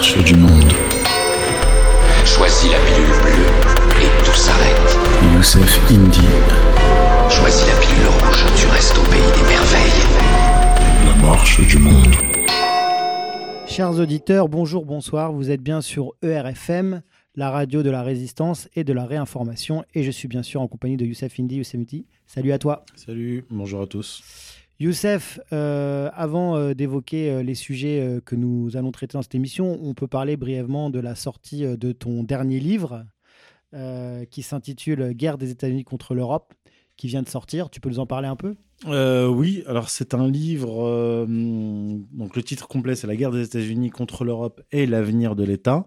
marche du monde. Choisis la pilule bleue et tout s'arrête. Youssef Indy. Choisis la pilule rouge, tu restes au pays des merveilles. La marche du monde. Chers auditeurs, bonjour, bonsoir. Vous êtes bien sur ERFM, la radio de la résistance et de la réinformation. Et je suis bien sûr en compagnie de Youssef Indy. Youssef Indy, salut à toi. Salut, bonjour à tous. Youssef, euh, avant euh, d'évoquer euh, les sujets que nous allons traiter dans cette émission, on peut parler brièvement de la sortie de ton dernier livre qui s'intitule Guerre des États-Unis contre l'Europe, qui vient de sortir. Tu peux nous en parler un peu? Oui, alors c'est un livre. donc le titre complet, c'est La guerre des États-Unis contre l'Europe et l'avenir de l'État.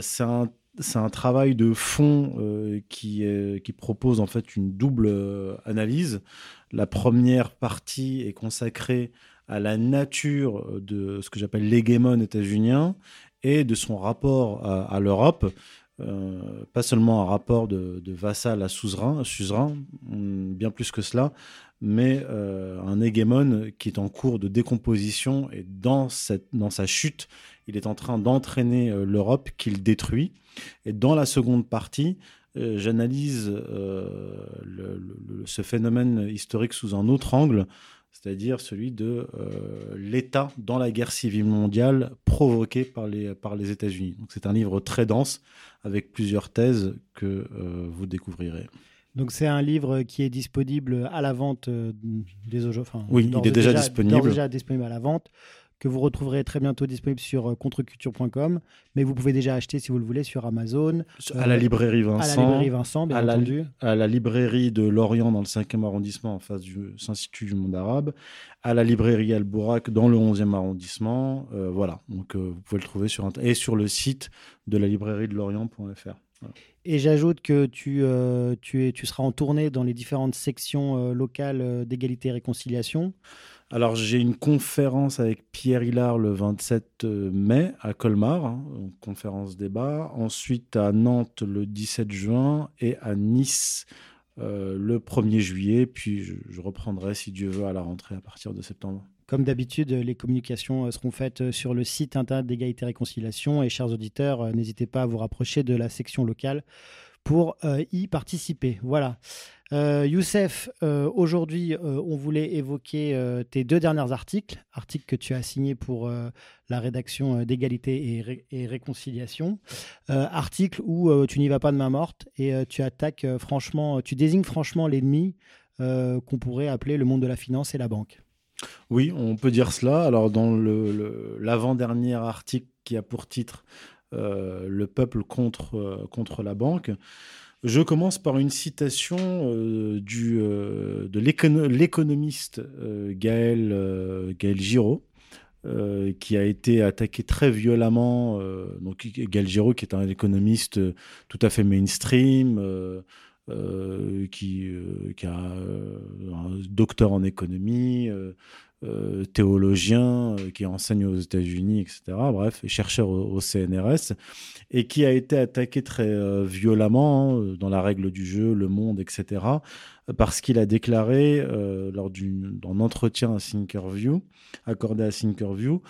C'est un, travail de fond qui, propose en fait une double analyse. La première partie est consacrée à la nature de ce que j'appelle l'hégémon états-unien et de son rapport à, l'Europe. Euh, pas seulement un rapport de, vassal à suzerain, hum, bien plus que cela, mais euh, un hégémon qui est en cours de décomposition et dans, sa chute, il est en train d'entraîner euh, l'Europe qu'il détruit. Et dans la seconde partie, euh, j'analyse euh, le- le- ce phénomène historique sous un autre angle, c'est-à-dire celui de euh, l'État dans la guerre civile mondiale provoquée par les, par les États-Unis. C'est un livre très dense avec plusieurs thèses que euh, vous découvrirez. Donc c'est un livre qui est disponible à la vente euh, des enfin, Oui, il est et déjà disponible. déjà disponible à la vente, que vous retrouverez très bientôt disponible sur euh, contreculture.com, mais vous pouvez déjà acheter si vous le voulez sur Amazon, à la librairie à la Vincent, librairie Vincent, bien à la- entendu. à la librairie de Lorient dans le 5e arrondissement en face du Institut du monde arabe, à la librairie Al-Bourak dans le 11e arrondissement. Euh, voilà, donc euh, vous pouvez le trouver sur et sur le site de la librairie de Lorient.fr. Et j'ajoute que tu, euh, tu, es, tu seras en tournée dans les différentes sections euh, locales euh, d'égalité et réconciliation. Alors j'ai une conférence avec Pierre Hillard le 27 mai à Colmar, hein, conférence débat. Ensuite à Nantes le 17 juin et à Nice euh, le 1er juillet. Puis je, reprendrai si Dieu veut à la rentrée à partir de septembre. Comme d'habitude, les communications euh, seront faites euh, sur le site internet d'égalité et réconciliation. Et chers auditeurs, euh, n'hésitez pas à vous rapprocher de la section locale pour euh, y participer. Voilà. Euh, Youssef, euh, aujourd'hui, euh, on voulait évoquer tes deux derniers articles, articles que tu as signés pour la rédaction d'égalité et, Ré- et réconciliation, articles où tu n'y vas pas de main morte et tu attaques franchement, tu désignes franchement l'ennemi qu'on pourrait appeler le monde de la finance et la banque. Oui, on peut dire cela. Alors, dans l'avant-dernier article qui a pour titre Le peuple contre, contre la banque, je commence par une citation euh, euh, de l'écono- l'économiste euh, Gaël, Gaël Giraud. qui a été attaqué très violemment. donc, Gaël Giraud, qui est un économiste tout à fait mainstream, qui, a un docteur en économie, euh, théologien, euh, qui enseigne aux États-Unis, etc. Bref, chercheur au, CNRS, et qui a été attaqué très euh, violemment hein, dans la règle du jeu, le monde, etc. Parce qu'il a déclaré lors d'un entretien à Thinkerview, accordé à Thinkerview,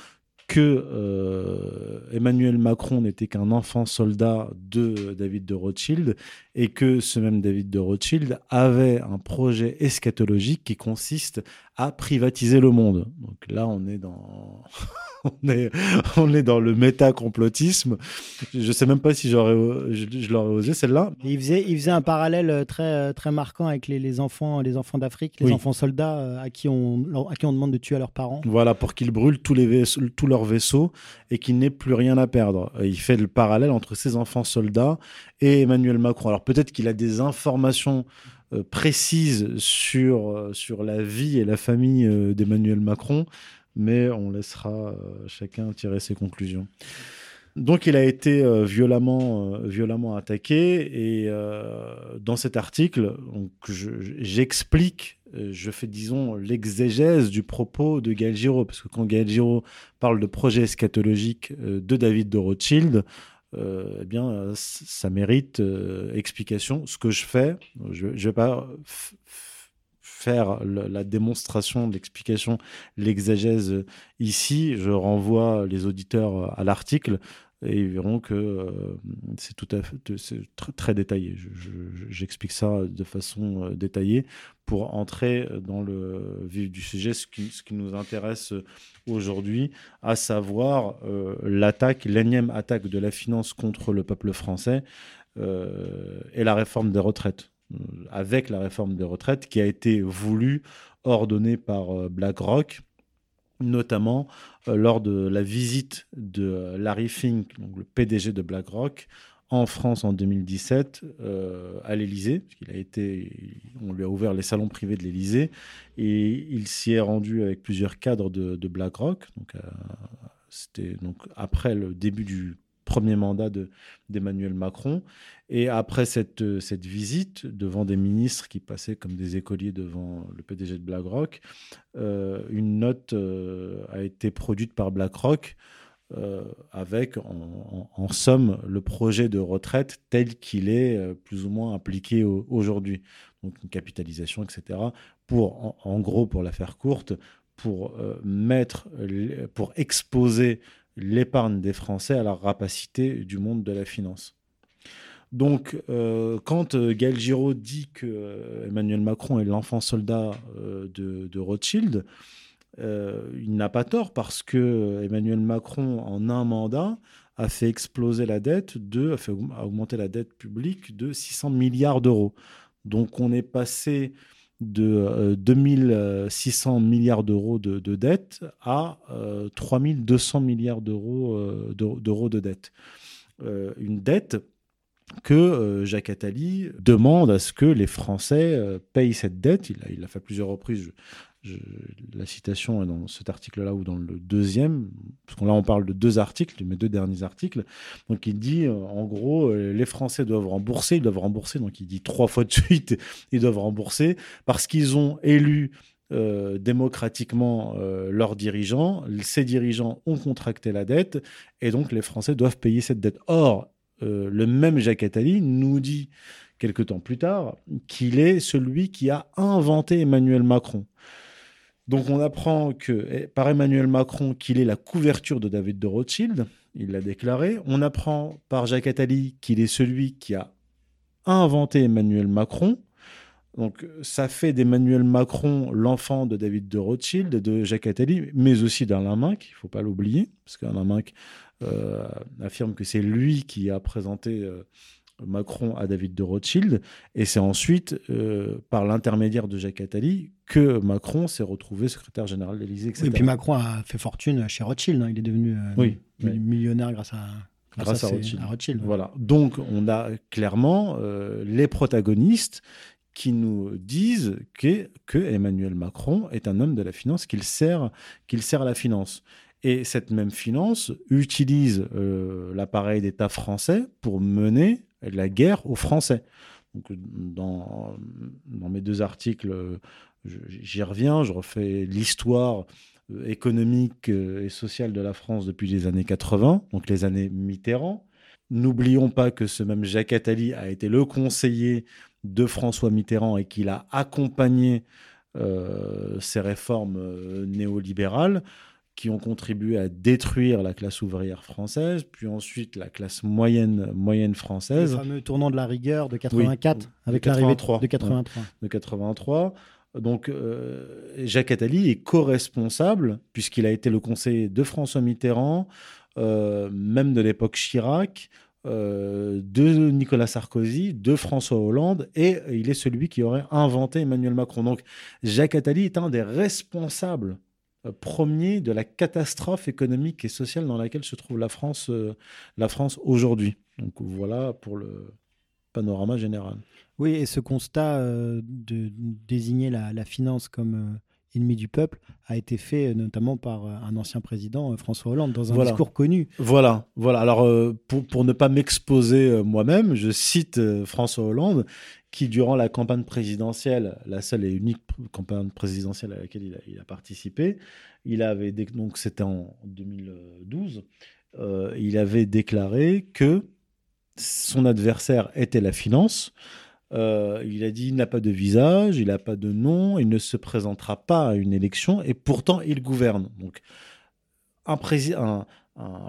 que Emmanuel Macron n'était qu'un enfant soldat de David de Rothschild et que ce même David de Rothschild avait un projet eschatologique qui consiste à privatiser le monde. Donc là, on est dans, on est, on est dans le méta-complotisme. Je sais même pas si j'aurais, je, je l'aurais osé celle-là. Il faisait, il faisait un parallèle euh, très, euh, très marquant avec les, les enfants, les enfants d'Afrique, les Oui. enfants soldats euh, à qui, on, à qui on demande de tuer leurs parents. Voilà, pour qu'ils brûlent tous, les vaisseaux, tous leurs vaisseaux et qu'ils n'aient plus rien à perdre. Il fait le parallèle entre ces enfants soldats et Emmanuel Macron. Alors peut-être qu'il a des informations euh, précises sur, euh, sur la vie et la famille euh, d'Emmanuel Macron, mais on laissera chacun tirer ses conclusions. Donc il a été violemment, violemment attaqué et dans cet article, donc, je- je- j'explique, je fais disons l'exégèse du propos de Gaël Giraud, parce que quand Gaël Giraud parle de projet eschatologique de David de Rothschild, euh, eh bien ça mérite euh, explication. Ce que je fais, je ne vais pas faire la démonstration, l'explication, l'exagèse ici, je renvoie les auditeurs à l'article et ils verront que euh, c'est tout à fait très, détaillé. J'explique ça de façon euh, détaillée pour entrer dans le vif du sujet, ce qui, nous intéresse aujourd'hui, à savoir euh, l'attaque, l'énième attaque de la finance contre le peuple français et la réforme des retraites. Avec la réforme des retraites qui a été voulue, ordonnée par BlackRock, notamment lors de la visite de euh, Larry Fink, donc le PDG de BlackRock, en France en 2017 euh, à l'Élysée, a été, on lui a ouvert les salons privés de l'Élysée et il s'y est rendu avec plusieurs cadres de, BlackRock. Donc, c'était donc après le début du premier mandat d'Emmanuel Macron. Et après cette, euh, cette visite devant des ministres qui passaient comme des écoliers devant le PDG de BlackRock, euh, une note euh, a été produite par BlackRock avec en, somme le projet de retraite tel qu'il est plus ou moins appliqué aujourd'hui. Donc une capitalisation, etc. Pour, en, gros, pour la faire courte, pour mettre, pour exposer l'épargne des Français à la rapacité du monde de la finance. Donc, euh, quand euh, Gaël Giraud dit que euh, Emmanuel Macron est l'enfant soldat de, Rothschild, il n'a pas tort parce que Emmanuel Macron, en un mandat, a fait exploser la dette de, a fait augmenter la dette publique de 600 milliards d'euros. Donc, on est passé de 2600 milliards d'euros de, de, dette à 3200 milliards d'euros d'euros de dette. une dette que euh, Jacques Attali demande à ce que les Français euh, payent cette dette. Il l'a fait plusieurs reprises. La citation est dans cet article-là ou dans le deuxième, parce que là on parle de deux articles, mes deux derniers articles. Donc il dit euh, en gros, les Français doivent rembourser, ils doivent rembourser, donc il dit trois fois de suite, ils doivent rembourser parce qu'ils ont élu démocratiquement leurs dirigeants. Ces dirigeants ont contracté la dette et donc les Français doivent payer cette dette. Or, euh, le même Jacques Attali nous dit quelque temps plus tard qu'il est celui qui a inventé Emmanuel Macron. Donc on apprend eh, par Emmanuel Macron qu'il est la couverture de David de Rothschild, il l'a déclaré. On apprend par Jacques Attali qu'il est celui qui a inventé Emmanuel Macron. Donc ça fait d'Emmanuel Macron l'enfant de David de Rothschild, de Jacques Attali, mais aussi d'Alain Minc, il ne faut pas l'oublier, parce qu'Alain Minc euh, affirme que c'est lui qui a présenté euh, Macron à David de Rothschild. Et c'est ensuite, euh, par l'intermédiaire de Jacques Attali, que Macron s'est retrouvé secrétaire général de l'Élysée, et puis Macron a fait fortune chez Rothschild. Hein. Il est devenu millionnaire grâce à. Grâce, à, Rothschild. Voilà. Donc, on a clairement les protagonistes qui nous disent que, que, Emmanuel Macron est un homme de la finance, qu'il sert, qu'il sert à la finance. Et cette même finance utilise euh, l'appareil d'État français pour mener la guerre aux Français. Donc, dans, mes deux articles, j'y reviens, je refais l'histoire euh, économique euh, et sociale de la France depuis les années 80, donc les années Mitterrand. N'oublions pas que ce même Jacques Attali a été le conseiller de François Mitterrand et qu'il a accompagné ces réformes néolibérales qui ont contribué à détruire la classe ouvrière française, puis ensuite la classe moyenne, moyenne française. Le fameux tournant de la rigueur de 84, avec l'arrivée de 83. De 83. Donc euh, Jacques Attali est co-responsable, puisqu'il a été le conseiller de François Mitterrand, euh, même de l'époque Chirac, euh, de Nicolas Sarkozy, de François Hollande, et il est celui qui aurait inventé Emmanuel Macron. Donc Jacques Attali est un des responsables premier de la catastrophe économique et sociale dans laquelle se trouve la France, euh, la France aujourd'hui. Donc voilà pour le panorama général. Oui, et ce constat euh, de désigner la, finance comme ennemi du peuple a été fait notamment par un ancien président, François Hollande, dans un discours connu. Voilà, voilà. Alors pour, pour, ne pas m'exposer moi-même, je cite François Hollande qui, durant la campagne présidentielle, la seule et unique campagne présidentielle à laquelle il a, participé, il avait donc c'était en 2012, euh, il avait déclaré que son adversaire était la finance, Euh, il a dit il n'a pas de visage, il n'a pas de nom, il ne se présentera pas à une élection et pourtant il gouverne. Donc un,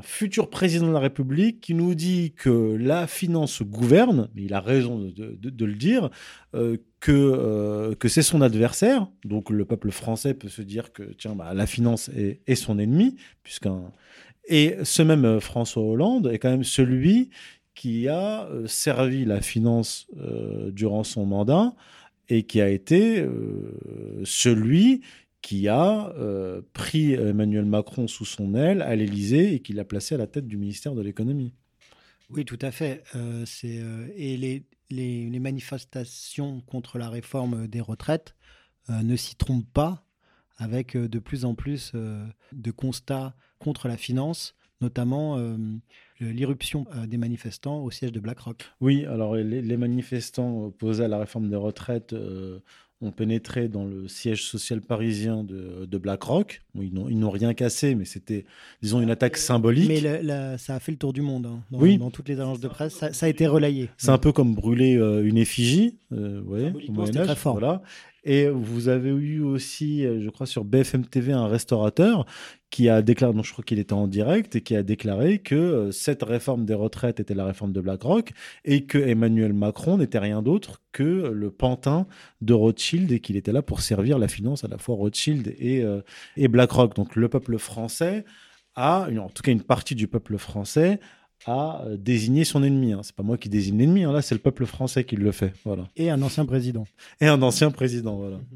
futur président de la République qui nous dit que la finance gouverne, mais il a raison de, le dire, euh, que, euh, que c'est son adversaire. Donc le peuple français peut se dire que tiens, bah, la finance est, est son ennemi, puisqu'un et ce même François Hollande est quand même celui qui a euh, servi la finance euh, durant son mandat et qui a été euh, celui qui a pris Emmanuel Macron sous son aile à l'Élysée et qui l'a placé à la tête du ministère de l'économie. Oui, tout à fait. et les, manifestations contre la réforme des retraites ne s'y trompent pas avec de plus en plus de constats contre la finance notamment euh, l'irruption euh, des manifestants au siège de BlackRock. Oui, alors les, manifestants opposés à la réforme des retraites euh, ont pénétré dans le siège social parisien de, BlackRock. ils n'ont rien cassé, mais c'était, disons, une attaque symbolique. Mais ça a fait le tour du monde. Hein. Dans, oui. dans toutes les agences de presse, ça, a été relayé. C'est un peu comme brûler une effigie, voyez, au Très fort. Voilà. Et vous avez eu aussi, je crois, sur BFM TV, un restaurateur qui a déclaré, donc je crois qu'il était en direct, et qui a déclaré que euh, cette réforme des retraites était la réforme de BlackRock et que Emmanuel Macron n'était rien d'autre que le pantin de Rothschild et qu'il était là pour servir la finance à la fois Rothschild et, euh, et BlackRock. Donc le peuple français a, en tout cas une partie du peuple français, a euh, désigné son ennemi. Hein. C'est pas moi qui désigne l'ennemi, hein. là c'est le peuple français qui le fait. Voilà. Et un ancien président. Et un ancien président, voilà.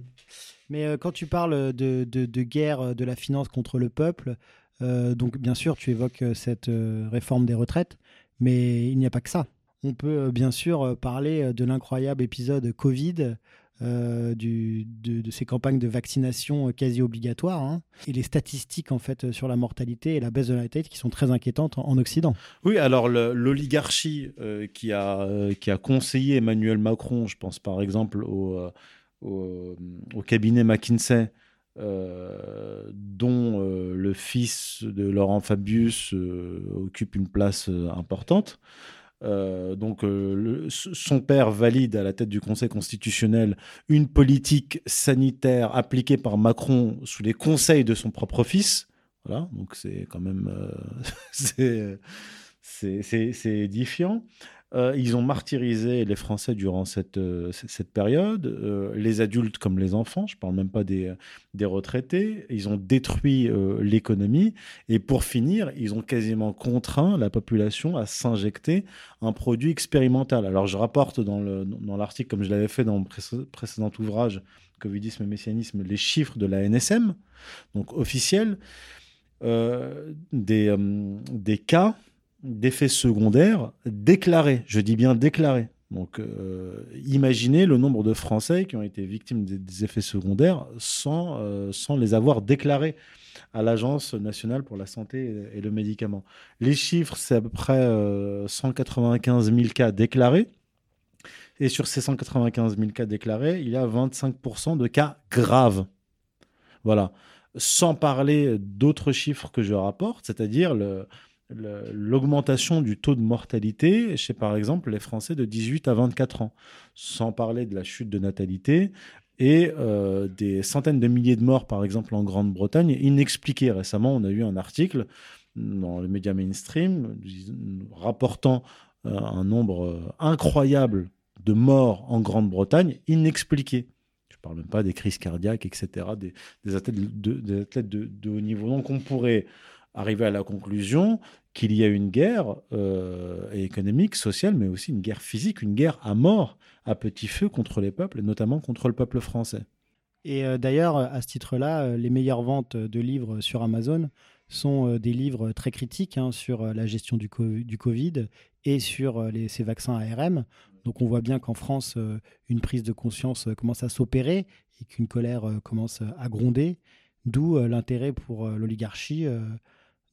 Mais euh, quand tu parles de, de, guerre euh, de la finance contre le peuple, euh, donc bien sûr, tu évoques cette réforme des retraites, mais il n'y a pas que ça. On peut bien sûr parler de l'incroyable épisode Covid, du, de, ces campagnes de vaccination quasi obligatoires hein, et les statistiques en fait sur la mortalité et la baisse de la tête qui sont très inquiétantes en, Occident. Oui, alors l'oligarchie qui, a, qui a conseillé Emmanuel Macron, je pense par exemple au cabinet McKinsey, euh, dont euh, le fils de Laurent Fabius euh, occupe une place importante. Donc, son père valide à la tête du Conseil constitutionnel une politique sanitaire appliquée par Macron sous les conseils de son propre fils. Voilà, donc c'est quand même c'est édifiant. Euh, ils ont martyrisé les Français durant cette, euh, cette période, euh, les adultes comme les enfants, je ne parle même pas des, des retraités. Ils ont détruit l'économie et pour finir, ils ont quasiment contraint la population à s'injecter un produit expérimental. Alors je rapporte dans l'article, dans comme je l'avais fait dans mon précédent ouvrage, Covidisme et Messianisme, les chiffres de la NSM, donc officiels, des, des cas d'effets secondaires déclarés. Je dis bien déclarés. Donc, euh, imaginez le nombre de Français qui ont été victimes des, effets secondaires sans, euh, sans les avoir déclarés à l'Agence nationale pour la santé et, le médicament. Les chiffres, c'est à peu près 195 euh, 000 cas déclarés. Et sur ces 195 000 cas déclarés, il y a 25% de cas graves. Voilà. Sans parler d'autres chiffres que je rapporte, c'est-à-dire le, l'augmentation du taux de mortalité chez, par exemple, les Français de 18 à 24 ans, sans parler de la chute de natalité et euh, des centaines de milliers de morts, par exemple, en Grande-Bretagne, inexpliquées. Récemment, on a eu un article dans les médias mainstream rapportant euh, un nombre euh, incroyable de morts en Grande-Bretagne inexpliquées. Je ne parle même pas des crises cardiaques, etc., des, athlètes, de, de haut niveau. Donc on pourrait arriver à la conclusion qu'il y a une guerre euh, économique, sociale, mais aussi une guerre physique, une guerre à mort, à petit feu contre les peuples, et notamment contre le peuple français. Et euh, d'ailleurs, à ce titre-là, euh, les meilleures ventes de livres sur Amazon sont des livres très critiques hein, sur la gestion du, Covid et sur ces vaccins ARM. Donc on voit bien qu'en France, une prise de conscience commence à s'opérer et qu'une colère commence à gronder, d'où l'intérêt pour l'oligarchie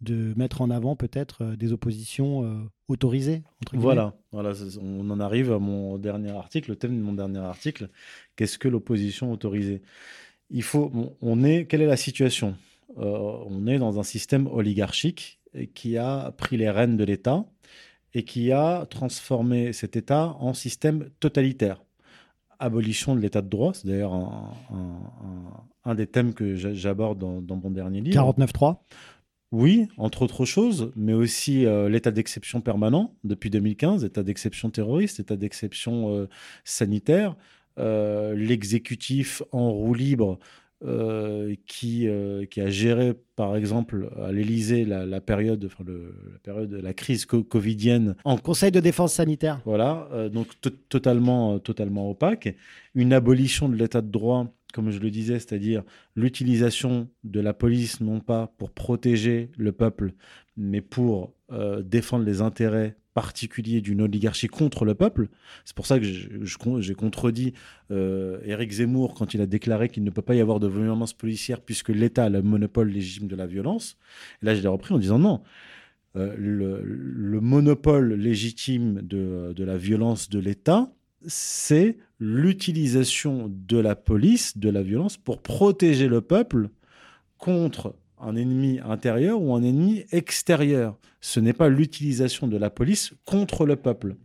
de mettre en avant peut-être euh, des oppositions euh, autorisées. voilà, voilà, on en arrive à mon dernier article, le thème de mon dernier article. Qu'est-ce que l'opposition autorisée? Il faut, on est, quelle est la situation? Euh, On est dans un système oligarchique qui a pris les rênes de l'État et qui a transformé cet État en système totalitaire. abolition de l'état de droit. C'est d'ailleurs un, un, un, des thèmes que j'aborde dans, dans, mon dernier livre. 49.3 oui, entre autres choses, mais aussi euh, l'état d'exception permanent depuis 2015, état d'exception terroriste, état d'exception euh, sanitaire, euh, l'exécutif en roue libre qui, qui a géré, par exemple, à l'Élysée la, la, période, enfin le, la période, la crise covidienne. En Conseil de défense sanitaire. Voilà, donc totalement, totalement opaque. Une abolition de l'état de droit comme je le disais, c'est-à-dire l'utilisation de la police non pas pour protéger le peuple, mais pour euh, défendre les intérêts particuliers d'une oligarchie contre le peuple. C'est pour ça que j'ai contredit euh, Éric Zemmour quand il a déclaré qu'il ne peut pas y avoir de violence policière puisque l'État a le monopole légitime de la violence. Et là, je l'ai repris en disant non. Euh, le, le, monopole légitime de la violence de l'État, c'est l'utilisation de la police, de la violence, pour protéger le peuple contre un ennemi intérieur ou un ennemi extérieur. Ce n'est pas l'utilisation de la police contre le peuple.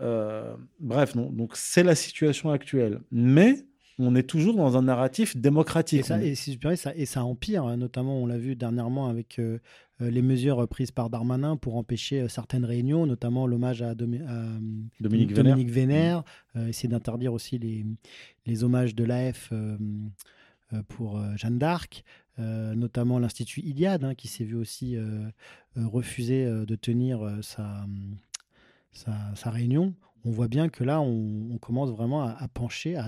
Euh, bref, non. Donc c'est la situation actuelle. Mais on est toujours dans un narratif démocratique. Et ça, et, ça, empire, hein. notamment on l'a vu dernièrement avec euh, euh, les mesures prises par Darmanin pour empêcher euh, certaines réunions, notamment l'hommage à, Dominique, Vénère, essayer d'interdire aussi les, les, hommages de l'AF pour Jeanne d'Arc. notamment l'Institut Iliade, hein, qui s'est vu aussi refuser de tenir sa, sa, réunion on voit bien que là, on, commence vraiment à, pencher, à,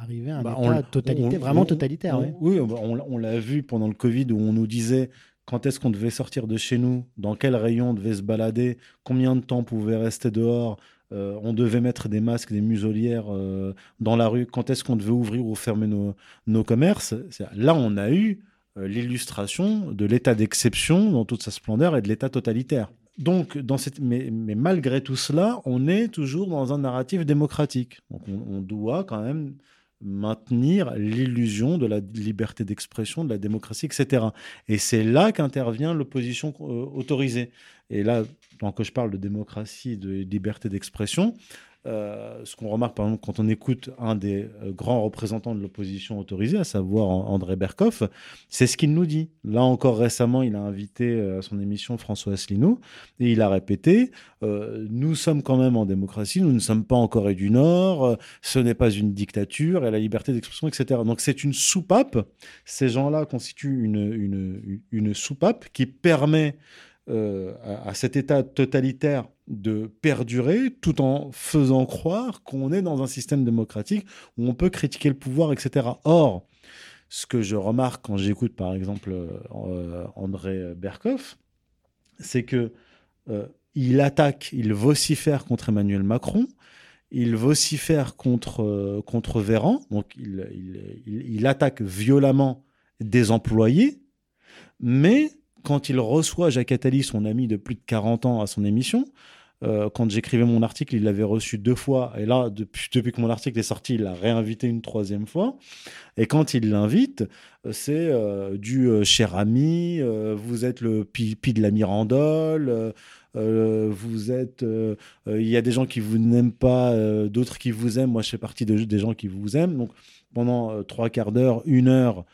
arriver à un bah, état totalité, vraiment totalitaire. oui, on, l'a vu pendant le Covid où on nous disait quand est-ce qu'on devait sortir de chez nous, dans quel rayon on devait se balader, combien de temps on pouvait rester dehors, euh, on devait mettre des masques, des muselières euh, dans la rue, quand est-ce qu'on devait ouvrir ou fermer nos, commerces. Là, on a eu euh, l'illustration de l'état d'exception dans toute sa splendeur et de l'état totalitaire. Donc, mais, malgré tout cela, on est toujours dans un narratif démocratique. Donc, on, doit quand même maintenir l'illusion de la liberté d'expression, de la démocratie, etc. Et c'est là qu'intervient l'opposition euh, autorisée. Et là, quand je parle de démocratie, de liberté d'expression, euh, ce qu'on remarque, par exemple, quand on écoute un des euh, grands représentants de l'opposition autorisée, à savoir André Berkoff, c'est ce qu'il nous dit. Là encore récemment, il a invité euh, à son émission François Asselineau et il a répété Nous sommes quand même en démocratie, nous ne sommes pas en Corée du Nord, ce n'est pas une dictature et la liberté d'expression, etc. Donc c'est une soupape. Ces gens-là constituent une, soupape qui permet euh, à, cet état totalitaire de perdurer tout en faisant croire qu'on est dans un système démocratique où on peut critiquer le pouvoir, etc. Or, ce que je remarque quand j'écoute par exemple euh, André Berkoff, c'est que euh, il attaque, il vocifère contre Emmanuel Macron, il vocifère contre, contre Véran, donc il, il, il attaque violemment des employés, mais quand il reçoit Jacques Attali, son ami de plus de 40 ans, à son émission, euh, quand j'écrivais mon article, il l'avait reçu deux fois. Et là, depuis, que mon article est sorti, il l'a réinvité une troisième fois. Et quand il l'invite, euh, c'est euh, du cher ami, vous êtes le pipi de la Mirandole. vous êtes, il y a des gens qui vous n'aiment pas, d'autres qui vous aiment. Moi, je fais partie de, des gens qui vous aiment. Donc, pendant trois quarts d'heure, une heure,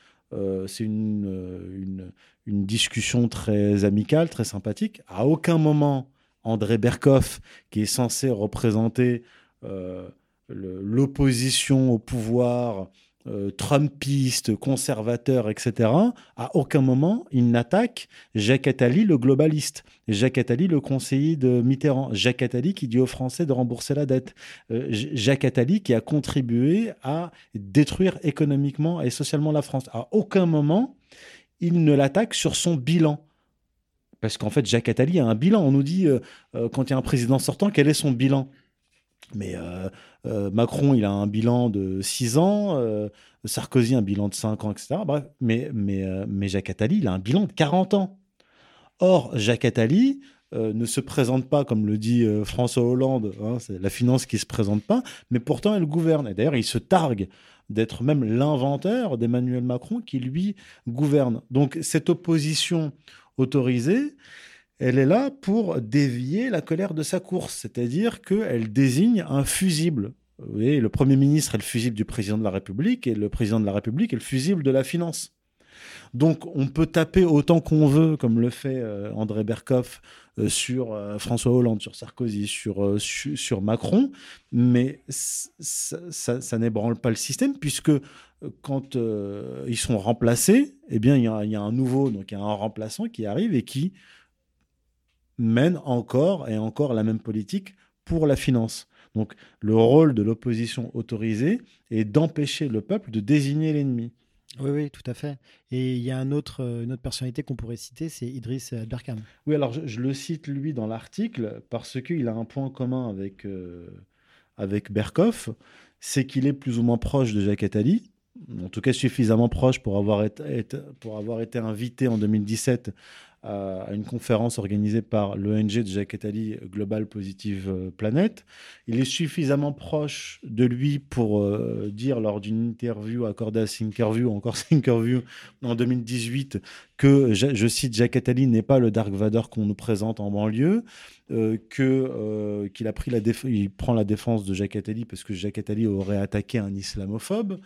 c'est une, une discussion très amicale, très sympathique. À aucun moment, André Berkoff, qui est censé représenter euh, l'opposition au pouvoir euh, trumpiste, conservateur, etc., à aucun moment, il n'attaque Jacques Attali, le globaliste. Jacques Attali, le conseiller de Mitterrand. Jacques Attali qui dit aux Français de rembourser la dette. Euh, Jacques Attali qui a contribué à détruire économiquement et socialement la France. À aucun moment, il ne l'attaque sur son bilan. Parce qu'en fait, Jacques Attali a un bilan. On nous dit, euh, euh, quand il y a un président sortant, quel est son bilan? Mais euh, Macron, il a un bilan de 6 ans, Sarkozy, un bilan de 5 ans, etc. Bref, mais, mais, mais Jacques Attali, il a un bilan de 40 ans. Or, Jacques Attali ne se présente pas, comme le dit François Hollande, hein, c'est la finance qui ne se présente pas, mais pourtant elle gouverne. Et d'ailleurs, il se targue d'être même l'inventeur d'Emmanuel Macron qui, lui, gouverne. Donc cette opposition autorisée, elle est là pour dévier la colère de sa course, c'est-à-dire qu'elle désigne un fusible. oui, le Premier ministre est le fusible du président de la République et le président de la République est le fusible de la finance. Donc on peut taper autant qu'on veut, comme le fait euh, André Berkoff, euh, sur euh, François Hollande, sur Sarkozy, sur, Macron, mais ça, ça, n'ébranle pas le système, puisque quand ils sont remplacés, eh bien il y, y, a un nouveau, donc il y a un remplaçant qui arrive et qui mène encore et encore la même politique pour la finance. Donc le rôle de l'opposition autorisée est d'empêcher le peuple de désigner l'ennemi. Oui, oui, tout à fait. Et il y a un autre, euh, une autre personnalité qu'on pourrait citer, c'est Idriss Berkane. Oui, alors je, le cite lui dans l'article parce qu'il a un point commun avec, euh, avec Berkoff, c'est qu'il est plus ou moins proche de Jacques Attali, en tout cas suffisamment proche pour avoir pour avoir été invité en 2017 à, une conférence organisée par l'ONG de Jacques Attali, Global Positive euh, Planet. Il est suffisamment proche de lui pour euh, dire lors d'une interview accordée à Thinkerview, encore Thinkerview, en 2018, que, je, cite, Jacques Attali n'est pas le Dark Vador qu'on nous présente en banlieue, euh, que qu'il a pris la il prend la défense de Jacques Attali parce que Jacques Attali aurait attaqué un islamophobe.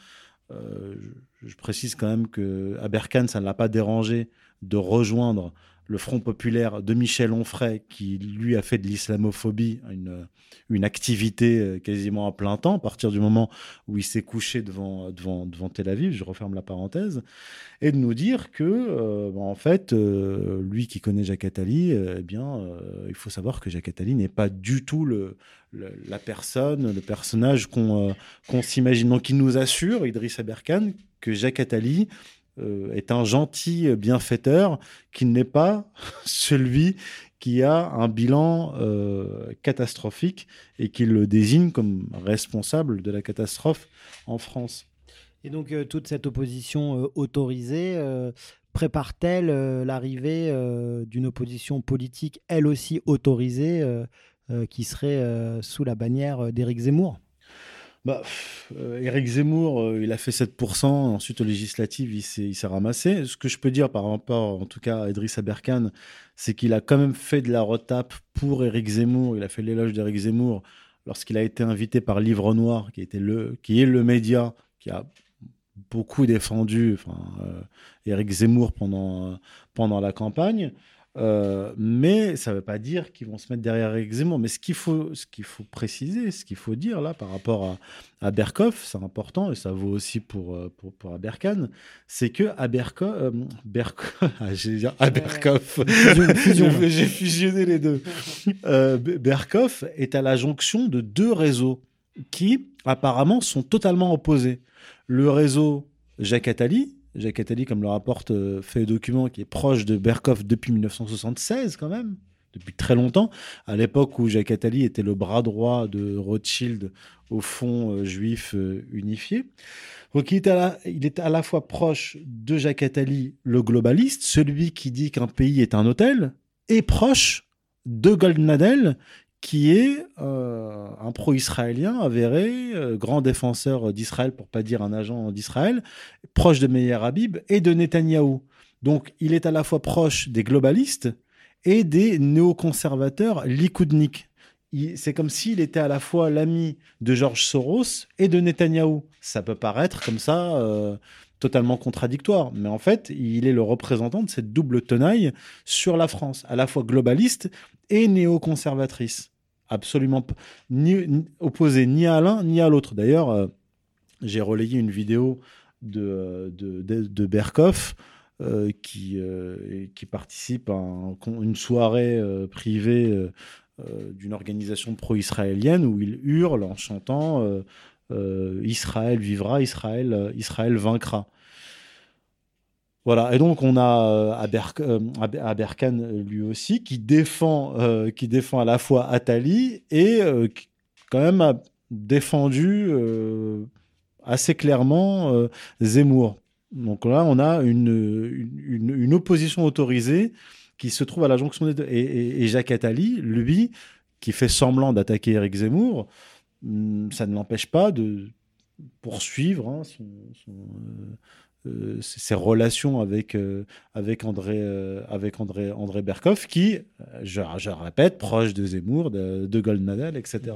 je, précise quand même que Aberkan, ça ne l'a pas dérangé de rejoindre le Front populaire de Michel Onfray, qui lui a fait de l'islamophobie une, une activité euh, quasiment à plein temps, à partir du moment où il s'est couché devant, devant, devant Tel Aviv, je referme la parenthèse, et de nous dire que, euh, bah, en fait, euh, lui qui connaît Jacques Attali, eh bien, il faut savoir que Jacques Attali n'est pas du tout le, la personne, le personnage qu'on qu'on s'imagine. Donc il nous assure, Idriss Aberkan, que Jacques Attali euh, est un gentil bienfaiteur qui n'est pas celui qui a un bilan euh, catastrophique et qui le désigne comme responsable de la catastrophe en France. Et donc euh, toute cette opposition autorisée prépare-t-elle l'arrivée d'une opposition politique, elle aussi autorisée, qui serait sous la bannière d'Éric Zemmour? Bah, euh, Éric Zemmour, euh, il a fait 7%. Ensuite, aux législatives, il s'est ramassé. Ce que je peux dire par rapport, en tout cas, à Idriss Aberkan, c'est qu'il a quand même fait de la retape pour Éric Zemmour. Il a fait l'éloge d'Éric Zemmour lorsqu'il a été invité par Livre Noir, qui, était le, qui est le média qui a beaucoup défendu enfin, euh, Zemmour pendant, pendant la campagne. Euh, mais ça ne veut pas dire qu'ils vont se mettre derrière Zemmour. Mais ce qu'il faut, ce qu'il faut préciser, ce qu'il faut dire là par rapport à, à Berkoff, c'est important et ça vaut aussi pour, euh, pour, pour Aberkan, c'est que Aberkoff, euh, ah, j'ai fusionné les deux. Euh, Berkoff est à la jonction de deux réseaux qui apparemment sont totalement opposés. Le réseau Jacques Attali, Jacques Attali, comme le rapporte euh, Fait Document, qui est proche de Berkoff depuis 1976 quand même, depuis très longtemps, à l'époque où Jacques Attali était le bras droit de Rothschild au Fonds euh, juif euh, unifié. Donc il est, à la, fois proche de Jacques Attali, le globaliste, celui qui dit qu'un pays est un hôtel, et proche de Goldnadel, qui est euh, un pro-israélien avéré, euh, grand défenseur d'Israël, pour pas dire un agent d'Israël, proche de Meir Habib et de Netanyahou. Donc il est à la fois proche des globalistes et des néoconservateurs likoudniks. C'est comme s'il était à la fois l'ami de George Soros et de Netanyahou. Ça peut paraître comme ça euh, totalement contradictoire, mais en fait, il est le représentant de cette double tenaille sur la France, à la fois globaliste et néoconservatrice absolument ni, opposé ni à l'un ni à l'autre. D'ailleurs, euh, j'ai relayé une vidéo de, de, de, euh, qui, euh, qui participe à une soirée privée d'une organisation pro-israélienne où il hurle en chantant Israël vivra, Israël, Israël vaincra. Voilà, et donc on a euh, Aberkan euh, lui aussi qui défend, euh, qui défend à la fois Attali et qui quand même a défendu assez clairement Zemmour. Donc là, on a une, opposition autorisée qui se trouve à la jonction des deux. Et, Jacques Attali, lui, qui fait semblant d'attaquer Eric Zemmour, hmm, ça ne l'empêche pas de poursuivre hein, son, euh, ses relations avec, euh, avec, André, euh, avec André, André Berkoff, qui, je, je répète, proche de Zemmour, de, de Goldnadel, etc.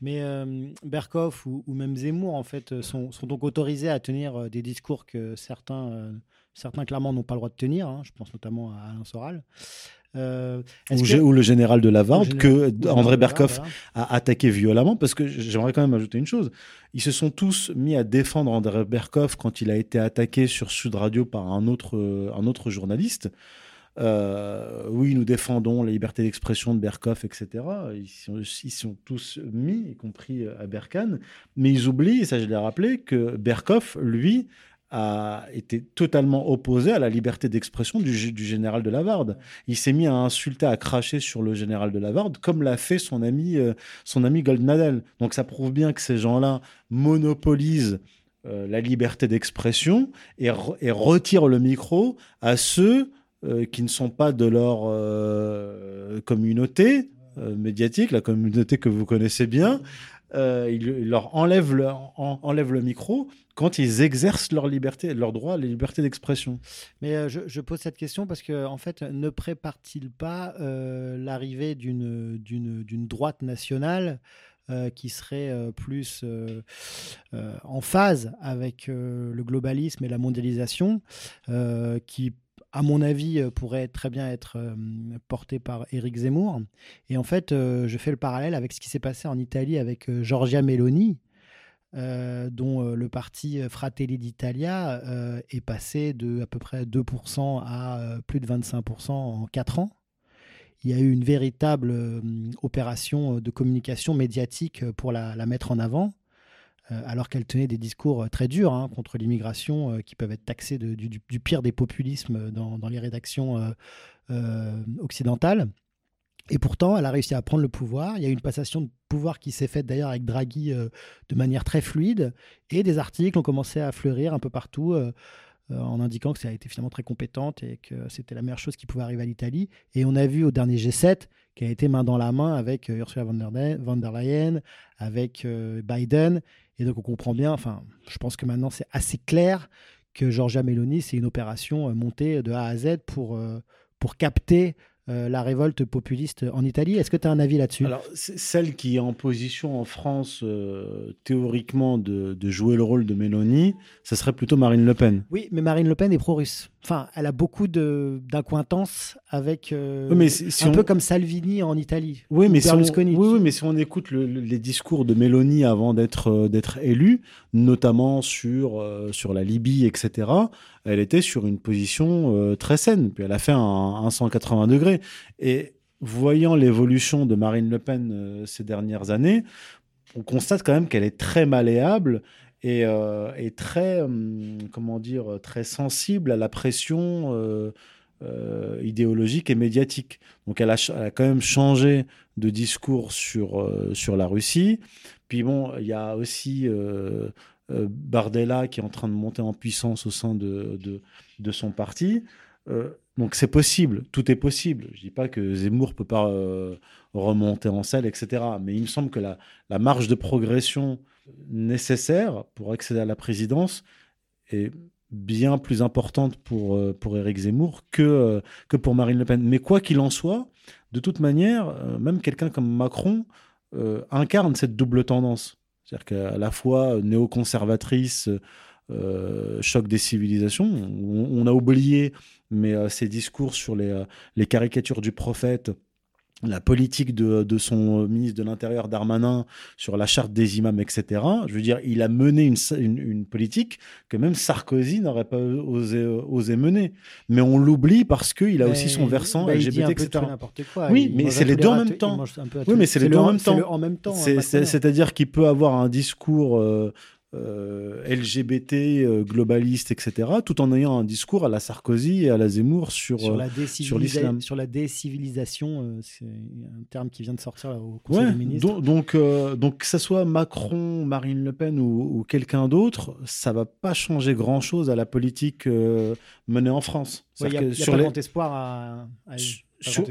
Mais euh, Berkoff ou, même Zemmour, en fait, euh, sont, sont donc autorisés à tenir euh, des discours que certains, euh, certains clairement n'ont pas le droit de tenir. hein. Je pense notamment à Alain Soral. Euh, Ou, que- gé- ou le général de Lavarde, que André Berkoff voilà. a attaqué violemment, parce que j'aimerais quand même ajouter une chose. Ils se sont tous mis à défendre André Berkoff quand il a été attaqué sur Sud Radio par un autre, euh, un autre journaliste. Euh, oui, nous défendons la liberté d'expression de Berkoff, etc. Ils sont, ils sont tous mis, y compris à Berkane. Mais ils oublient, et ça je l'ai rappelé, que Berkoff, lui, a été totalement opposé à la liberté d'expression du, gé- du général de Lavarde. Il s'est mis à insulter, à cracher sur le général de Lavarde, comme l'a fait son ami, euh, son ami Goldnadel. Donc ça prouve bien que ces gens-là monopolisent euh, la liberté d'expression et, re- et retirent le micro à ceux euh, qui ne sont pas de leur communauté médiatique, la communauté que vous connaissez bien. Euh, ils leur enlèvent le, micro quand ils exercent leur liberté, leur droit à la d'expression. Mais euh, je, pose cette question parce que, en fait, ne prépare-t-il pas euh, l'arrivée d'une d'une d'une droite nationale euh, qui serait plus en phase avec le globalisme et la mondialisation, qui, à mon avis, euh, pourrait très bien être euh, portée par Éric Zemmour. Et en fait, euh, je fais le parallèle avec ce qui s'est passé en Italie avec Giorgia Meloni. dont le parti Fratelli d'Italia est passé de à peu près 2% à plus de 25% en 4 ans. Il y a eu une véritable opération de communication médiatique pour la, mettre en avant, alors qu'elle tenait des discours euh, très durs hein, contre l'immigration, euh, qui peuvent être taxés du, pire des populismes dans, les rédactions euh, euh, occidentales. Et pourtant, elle a réussi à prendre le pouvoir. Il y a eu une passation de pouvoir qui s'est faite d'ailleurs avec Draghi euh, de manière très fluide. Et des articles ont commencé à fleurir un peu partout euh, euh, en indiquant que ça a été finalement très compétente et que c'était la meilleure chose qui pouvait arriver à l'Italie. Et on a vu au dernier G7 qui a été main dans la main avec euh, Ursula von der, Leyen- avec euh, Biden. Et donc on comprend bien, enfin, je pense que maintenant c'est assez clair que Giorgia Meloni, c'est une opération euh, montée de A à Z pour, euh, pour capter euh, la révolte populiste en Italie. Est-ce que tu as un avis là-dessus? Alors, celle qui est en position en France, euh, théoriquement, de, de jouer le rôle de Mélanie, ça serait plutôt Marine Le Pen. Oui, mais Marine Le Pen est pro-russe. Enfin, elle a beaucoup d'acquaintances avec. euh, mais si- un on- peu comme Salvini en Italie. Oui, ou mais, si on, oui, oui, mais si on écoute le- le- les discours de Mélanie avant d'être euh, d'être élue, notamment sur, euh, sur la Libye, etc., elle était sur une position euh, très saine. Puis elle a fait un, un 180 degrés. Et voyant l'évolution de Marine Le Pen euh, ces dernières années, on constate quand même qu'elle est très malléable et, euh, et très, hum, comment dire, très sensible à la pression euh, euh, idéologique et médiatique. Donc elle a, quand même changé de discours sur, euh, sur la Russie. Puis bon, il y a aussi euh, euh, Bardella qui est en train de monter en puissance au sein de, de, son parti. Euh, donc c'est possible, tout est possible. Je dis pas que Zemmour peut pas euh, remonter en selle, etc. Mais il me semble que la, la marge de progression nécessaire pour accéder à la présidence est bien plus importante pour, euh, pour Éric Zemmour que, euh, que pour Marine Le Pen. Mais quoi qu'il en soit, de toute manière, euh, même quelqu'un comme Macron incarne cette double tendance. C'est-à-dire qu'à la fois néoconservatrice, choc des civilisations, on, a oublié, mais ses discours sur les, les caricatures du prophète, la politique de, de son ministre de l'Intérieur Darmanin sur la charte des imams, etc. Je veux dire, il a mené une, une, une politique que même Sarkozy n'aurait pas osé, osé mener. Mais on l'oublie parce qu'il a Mais aussi son versant bah, il dit LGBT, un etc. quoi. Oui, mais c'est les deux en même temps. Oui, mais c'est les le deux en même temps. en même temps. C'est-à-dire qu'il peut avoir un discours euh, euh, LGBT, euh, globaliste, etc., tout en ayant un discours à la Sarkozy et à la Zemmour sur. sur euh, la, sur décivilisa- l'islam. sur la décivilisation, euh, c'est un terme qui vient de sortir là, au Conseil Ouais, des ministres. donc, donc, donc que ce soit Macron, Marine Le Pen ou, ou quelqu'un d'autre, ça va pas changer grand-chose à la politique menée en France. Ouais, Il C'est-à-dire n'y a, a sur pas les- grand espoir à, Sur-.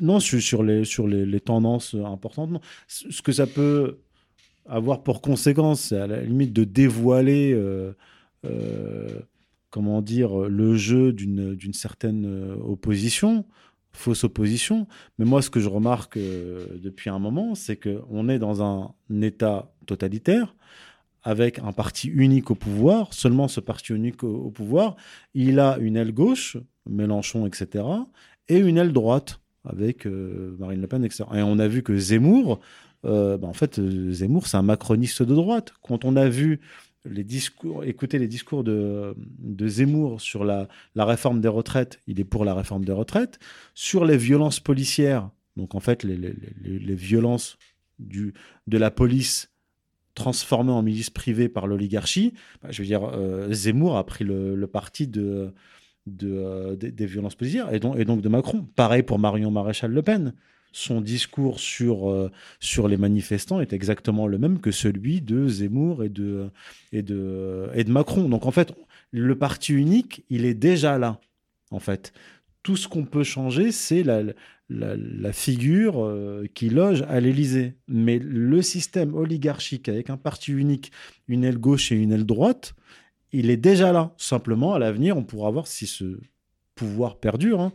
Non, sur, les, sur les, les tendances importantes. non. Ce que ça peut avoir pour conséquence, à la limite de dévoiler, euh, euh, comment dire, le jeu d'une certaine euh, opposition. fausse opposition. Mais moi, ce que je remarque depuis un moment, c'est qu'on est dans un État totalitaire avec un parti unique au pouvoir. Seulement ce parti unique au, au pouvoir, il a une aile gauche, Mélenchon, etc., et une aile droite avec Marine Le Pen, etc. Et on a vu que Zemmour, euh, bah, en fait, euh, Zemmour, c'est un macroniste de droite. Quand on a vu les discours, écouter les discours de, Zemmour sur la, réforme des retraites, il est pour la réforme des retraites. Sur les violences policières, donc en fait, les, violences de la police transformées en milices privées par l'oligarchie, bah, je veux dire, euh, Zemmour a pris le, parti de, de, des, violences policières et donc de Macron. Pareil pour Marion Maréchal Le Pen. Son discours sur, euh, sur les manifestants est exactement le même que celui de Zemmour et de, et de, et de Macron. Donc en fait, le parti unique, il est déjà là. En fait, tout ce qu'on peut changer, c'est la, la, figure euh, qui loge à l'Élysée. Mais le système oligarchique avec un parti unique, une aile gauche et une aile droite, il est déjà là. Simplement, à l'avenir, on pourra voir si ce pouvoir perdure. hein.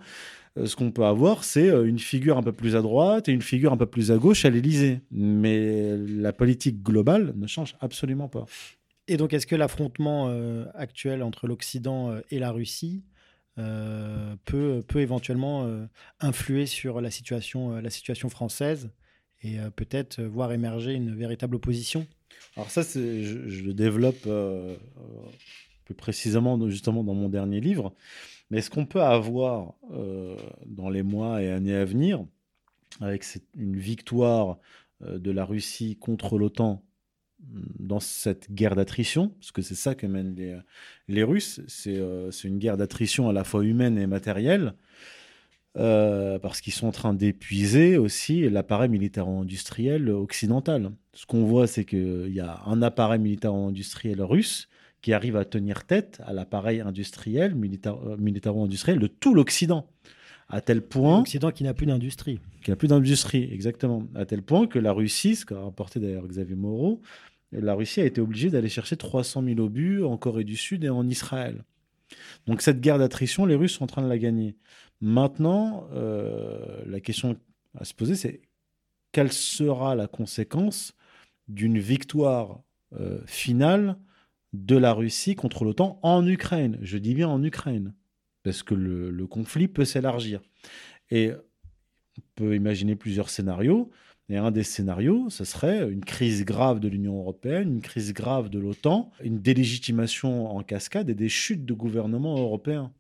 Euh, Ce qu'on peut avoir, c'est euh, une figure un peu plus à droite et une figure un peu plus à gauche à l'Élysée. Mais la politique globale ne change absolument pas. Et donc, est-ce que l'affrontement euh, actuel entre l'Occident et la Russie euh, peut, peut éventuellement euh, influer sur la situation, la situation française et peut-être voir émerger une véritable opposition? Alors ça, je, je le développe plus précisément justement dans mon dernier livre. Mais ce qu'on peut avoir euh, dans les mois et années à venir, avec une victoire euh, de la Russie contre l'OTAN mm, dans cette guerre d'attrition, parce que c'est ça que mènent les, les Russes, c'est euh, une guerre d'attrition à la fois humaine et matérielle, euh, parce qu'ils sont en train d'épuiser aussi l'appareil militaro-industriel occidental. Ce qu'on voit, c'est qu'il y a un appareil militaro-industriel russe qui arrive à tenir tête à l'appareil industriel, euh, militaro-industriel de tout l'Occident. À tel point L'Occident qui n'a plus d'industrie. qu'il n'y a plus d'industrie, exactement. À tel point que la Russie, ce qu'a rapporté d'ailleurs Xavier Moreau, la Russie a été obligée d'aller chercher 300 000 obus en Corée du Sud et en Israël. Donc cette guerre d'attrition, les Russes sont en train de la gagner. Maintenant, euh, la question à se poser, c'est quelle sera la conséquence d'une victoire euh, finale de la Russie contre l'OTAN en Ukraine Je dis bien en Ukraine, parce que le, conflit peut s'élargir. Et on peut imaginer plusieurs scénarios. Et un des scénarios, ce serait une crise grave de l'Union européenne, une crise grave de l'OTAN, une délégitimation en cascade et des chutes de gouvernements européens.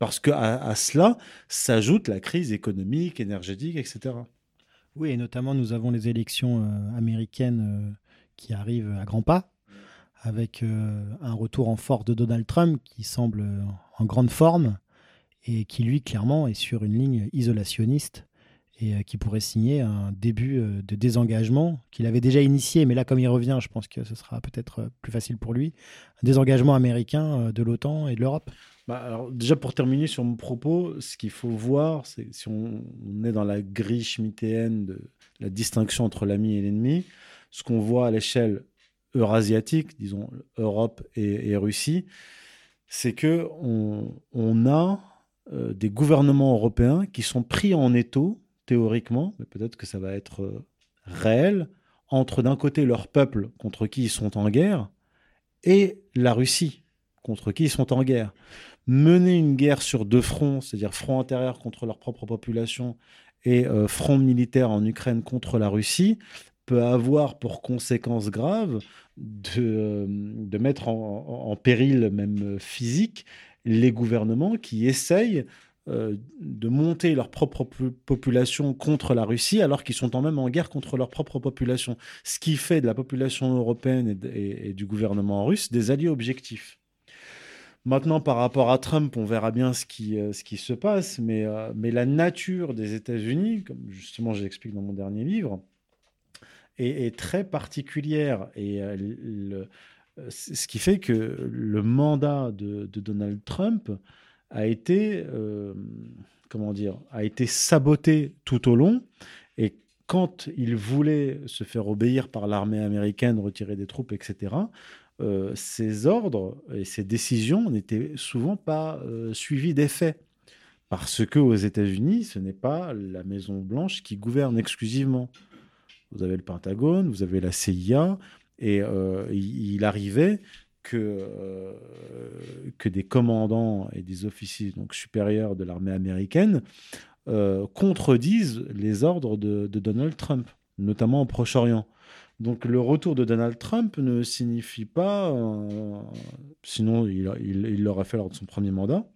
Parce qu'à à cela s'ajoute la crise économique, énergétique, etc. Oui, et notamment, nous avons les élections euh, américaines euh, qui arrivent à grands pas, avec euh, un retour en force de Donald Trump qui semble euh, en grande forme et qui, lui, clairement, est sur une ligne isolationniste et euh, qui pourrait signer un début de désengagement qu'il avait déjà initié, mais là, comme il revient, je pense que ce sera peut-être plus facile pour lui, un désengagement américain de l'OTAN et de l'Europe. Bah, alors, déjà, pour terminer sur mon propos, ce qu'il faut voir, c'est si on, on est dans la grille schmittéenne de la distinction entre l'ami et l'ennemi, ce qu'on voit à l'échelle eurasiatique, disons Europe et, Russie, c'est que on, on a euh, des gouvernements européens qui sont pris en étau, théoriquement, mais peut-être que ça va être euh, réel, entre d'un côté leur peuple contre qui ils sont en guerre et la Russie contre qui ils sont en guerre. Mener une guerre sur deux fronts, c'est-à-dire front intérieur contre leur propre population et euh, front militaire en Ukraine contre la Russie, peut avoir pour conséquence grave de, euh, de mettre en, en- péril même euh, physique les gouvernements qui essayent euh, de monter leur propre po- population contre la Russie alors qu'ils sont en même en guerre contre leur propre population. Ce qui fait de la population européenne et, du gouvernement russe des alliés objectifs. Maintenant, par rapport à Trump, on verra bien ce qui, ce qui se passe, mais, mais la nature des États-Unis, comme justement je l'explique dans mon dernier livre, est, très particulière. Et euh, ce qui fait que le mandat de, Donald Trump a été, euh, comment dire, a été saboté tout au long. Et quand il voulait se faire obéir par l'armée américaine, retirer des troupes, etc., euh, ces ordres et ces décisions n'étaient souvent pas euh, suivis d'effet. Parce que aux États-Unis, ce n'est pas la Maison Blanche qui gouverne exclusivement. Vous avez le Pentagone, vous avez la CIA, et euh, il, arrivait que, euh, que des commandants et des officiers donc, supérieurs de l'armée américaine euh, contredisent les ordres de, Donald Trump, notamment au Proche-Orient. Donc le retour de Donald Trump ne signifie pas, sinon il, il l'aurait fait lors de son premier mandat,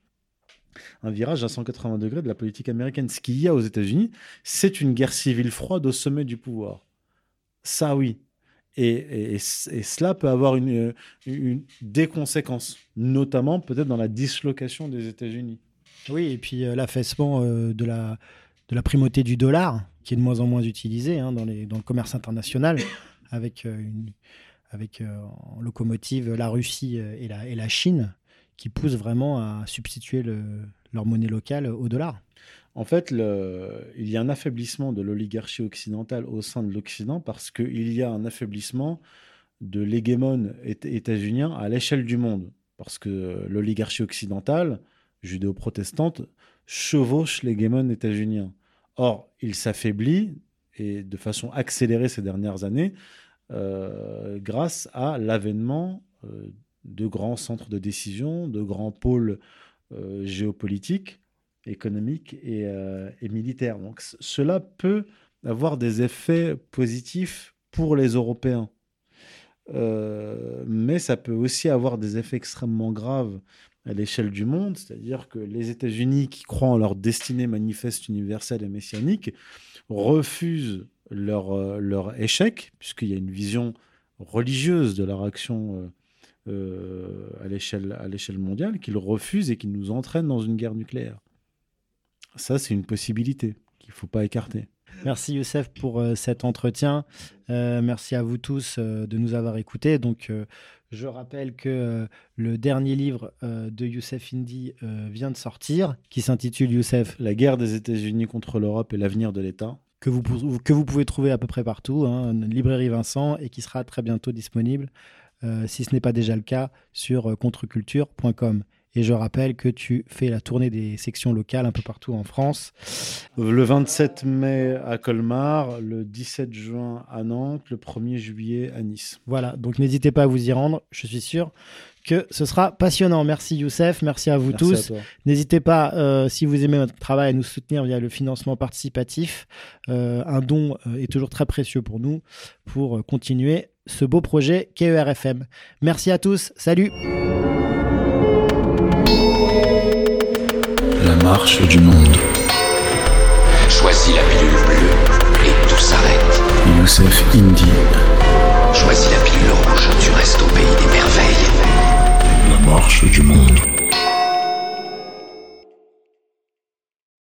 un virage à 180 degrés de la politique américaine. Ce qu'il y a aux États-Unis, c'est une guerre civile froide au sommet du pouvoir. Ça, oui. Et, cela peut avoir une, des conséquences, notamment peut-être dans la dislocation des États-Unis. Oui, et puis euh, l'affaissement euh, de, la, de la primauté du dollar, qui est de moins en moins utilisé hein, dans, les, dans le commerce international, avec, euh, une, avec en locomotive la Russie et la, et la Chine, qui poussent vraiment à substituer leur monnaie locale au dollar. En fait, il y a un affaiblissement de l'oligarchie occidentale au sein de l'Occident parce qu'il y a un affaiblissement de l'hégémon états-unien à l'échelle du monde. Parce que l'oligarchie occidentale, judéo-protestante, chevauche l'hégémon états-unien. Or, il s'affaiblit, et de façon accélérée ces dernières années, euh, grâce à l'avènement euh, de grands centres de décision, de grands pôles euh, géopolitiques, économiques euh, et, militaires. Donc cela peut avoir des effets positifs pour les Européens. Euh, mais ça peut aussi avoir des effets extrêmement graves à l'échelle du monde, c'est-à-dire que les États-Unis, qui croient en leur destinée manifeste, universelle et messianique, refusent leur, leur échec, puisqu'il y a une vision religieuse de leur action euh, à l'échelle mondiale qu'ils refusent et qui nous entraînent dans une guerre nucléaire. Ça, c'est une possibilité qu'il ne faut pas écarter. Merci Youssef pour euh, cet entretien. Euh, merci à vous tous de nous avoir écoutés. Donc, je rappelle que le dernier livre de Youssef Indy vient de sortir, qui s'intitule Youssef. La guerre des États-Unis contre l'Europe et l'avenir de l'État. Que vous, que vous pouvez trouver à peu près partout, hein, librairie Vincent, et qui sera très bientôt disponible euh, si ce n'est pas déjà le cas, sur euh, contreculture.com. Et je rappelle que tu fais la tournée des sections locales un peu partout en France. Le 27 mai à Colmar, le 17 juin à Nantes, le 1er juillet à Nice. Voilà, donc n'hésitez pas à vous y rendre. Je suis sûr que ce sera passionnant. Merci Youssef, merci à vous tous. N'hésitez pas, euh, si vous aimez notre travail, à nous soutenir via le financement participatif. un don est toujours très précieux pour nous pour continuer ce beau projet KERFM. Merci à tous, salut La marche du monde. Choisis la pilule bleue et tout s'arrête. Youssef Indy. Choisis la pilule rouge, tu restes au pays des merveilles. La marche du monde.